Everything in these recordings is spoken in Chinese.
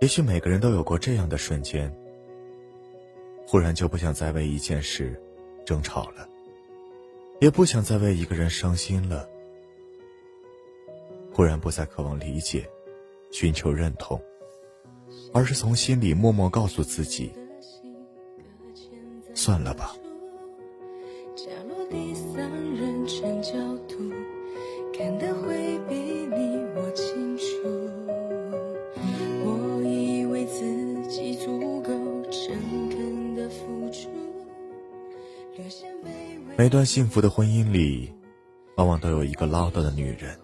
也许每个人都有过这样的瞬间，忽然就不想再为一件事争吵了，也不想再为一个人伤心了，忽然不再渴望理解、寻求认同，而是从心里默默告诉自己：算了吧。每段幸福的婚姻里，往往都有一个唠叨的女人，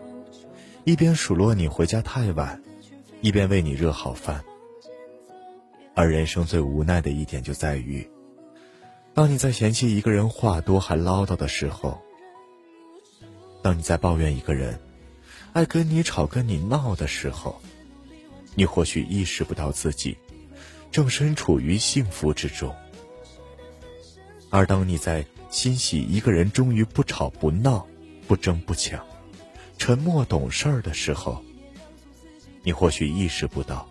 一边数落你回家太晚，一边为你热好饭。而人生最无奈的一点就在于，当你在嫌弃一个人话多还唠叨的时候，当你在抱怨一个人爱跟你吵跟你闹的时候，你或许意识不到自己正身处于幸福之中。而当你在欣喜一个人终于不吵不闹、不争不抢、沉默懂事儿的时候，你或许意识不到，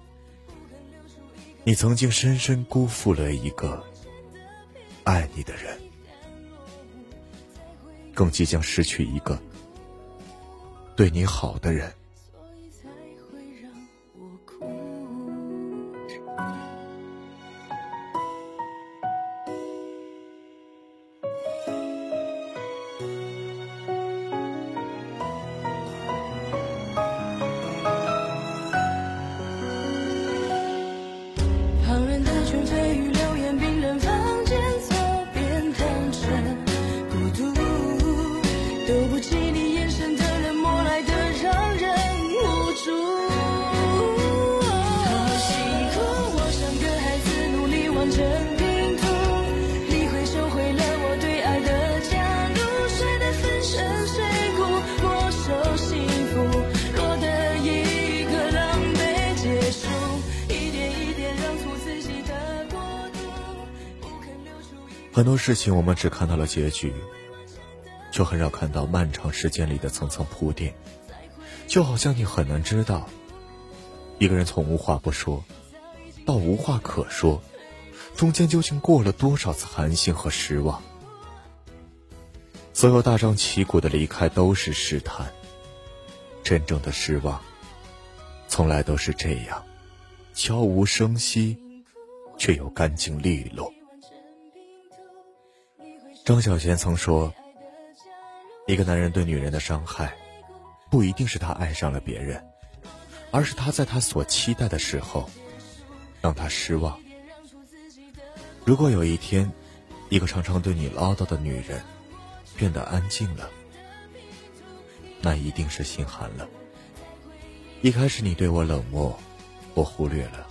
你曾经深深辜负了一个爱你的人，更即将失去一个对你好的人。很多事情我们只看到了结局，却很少看到漫长时间里的层层铺垫。就好像你很难知道，一个人从无话不说到无话可说，中间究竟过了多少次寒心和失望。所有大张旗鼓的离开都是试探，真正的失望，从来都是这样，悄无声息，却又干净利落。张小娴曾说：“一个男人对女人的伤害，不一定是他爱上了别人，而是他在他所期待的时候，让他失望。如果有一天，一个常常对你唠叨的女人，变得安静了，那一定是心寒了。一开始你对我冷漠，我忽略了；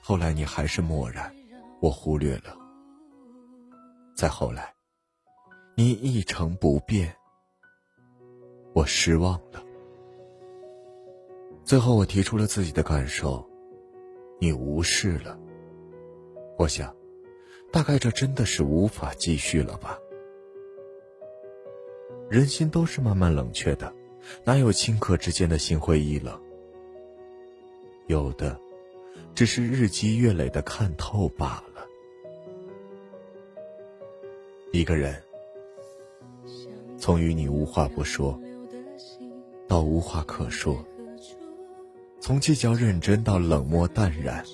后来你还是漠然，我忽略了。”再后来，你一成不变，我失望了。最后，我提出了自己的感受，你无视了。我想，大概这真的是无法继续了吧。人心都是慢慢冷却的，哪有顷刻之间的心灰意冷？有的，只是日积月累的看透罢了。一个人，从与你无话不说，到无话可说；从计较认真到冷漠淡然，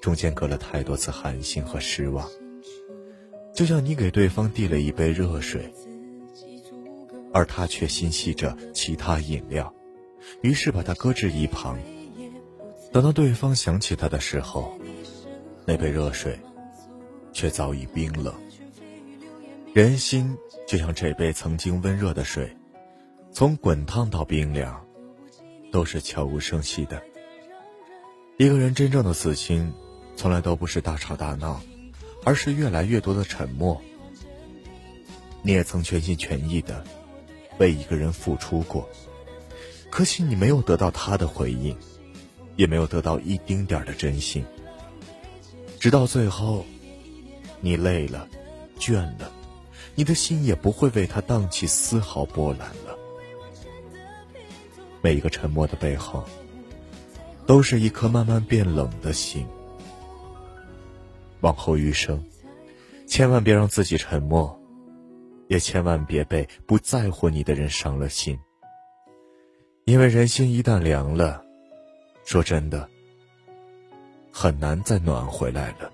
中间隔了太多次寒心和失望。就像你给对方递了一杯热水，而他却心系着其他饮料，于是把它搁置一旁。等到对方想起他的时候，那杯热水却早已冰冷。人心就像这杯曾经温热的水，从滚烫到冰凉，都是悄无声息的。一个人真正的死心，从来都不是大吵大闹，而是越来越多的沉默。你也曾全心全意的为一个人付出过，可惜你没有得到他的回应，也没有得到一丁点的真心。直到最后，你累了，倦了。你的心也不会为他荡起丝毫波澜了。每一个沉默的背后，都是一颗慢慢变冷的心。往后余生，千万别让自己沉默，也千万别被不在乎你的人伤了心。因为人心一旦凉了，说真的，很难再暖回来了。